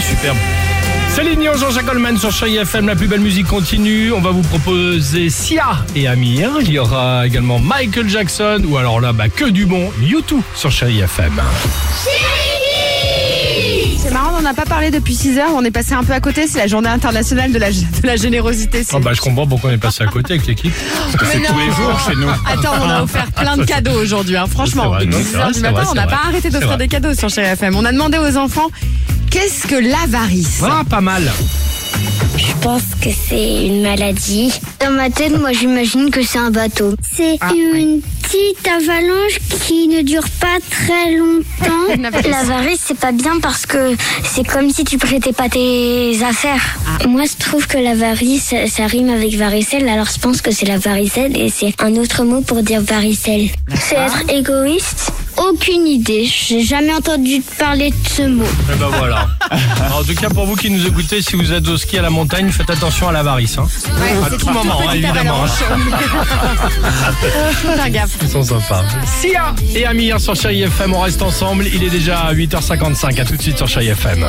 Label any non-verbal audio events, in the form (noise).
superbe. Céline Dion, Jean-Jacques Goldman sur Chérie FM, la plus belle musique continue. On va vous proposer Sia et Amir. Il y aura également Michael Jackson ou alors là, bah, que du bon, YouTube sur Chérie FM. C'est marrant, on n'en a pas parlé depuis 6 heures, on est passé un peu à côté, c'est la journée internationale de la, de la générosité. Oh, bah, je comprends pourquoi on est passé à côté avec l'équipe. (laughs) Mais non. tous les jours chez nous. (laughs) Attends, on a offert plein de cadeaux aujourd'hui, hein, franchement. C'est Depuis c'est 6 heures du c'est matin, vrai, on c'est n'a pas arrêté C'est d'offrir des cadeaux sur Chérie FM. On a demandé aux enfants qu'est-ce que l'avarice Ah, pas mal. Je pense que c'est une maladie. Dans ma tête, moi, j'imagine que c'est un bateau. C'est une petite avalanche qui ne dure pas très longtemps. (laughs) L'avarice, c'est pas bien parce que c'est comme si tu prêtais pas tes affaires. Moi, je trouve que l'avarice, ça, ça rime avec varicelle, alors je pense que c'est la varicelle et c'est un autre mot pour dire varicelle. C'est être égoïste Aucune idée. J'ai jamais entendu parler de ce mot. Et ben voilà. (laughs) en tout cas, pour vous qui nous écoutez, si vous êtes au ski à la montagne, faites attention à l'avarice. Hein. Ouais, à tout moment, hein, évidemment. faire gaffe. (laughs) Ils sont sympas. Sia et Amir sur Chérie FM, on reste ensemble. Il est déjà à 8h55. À tout de suite sur Chérie FM.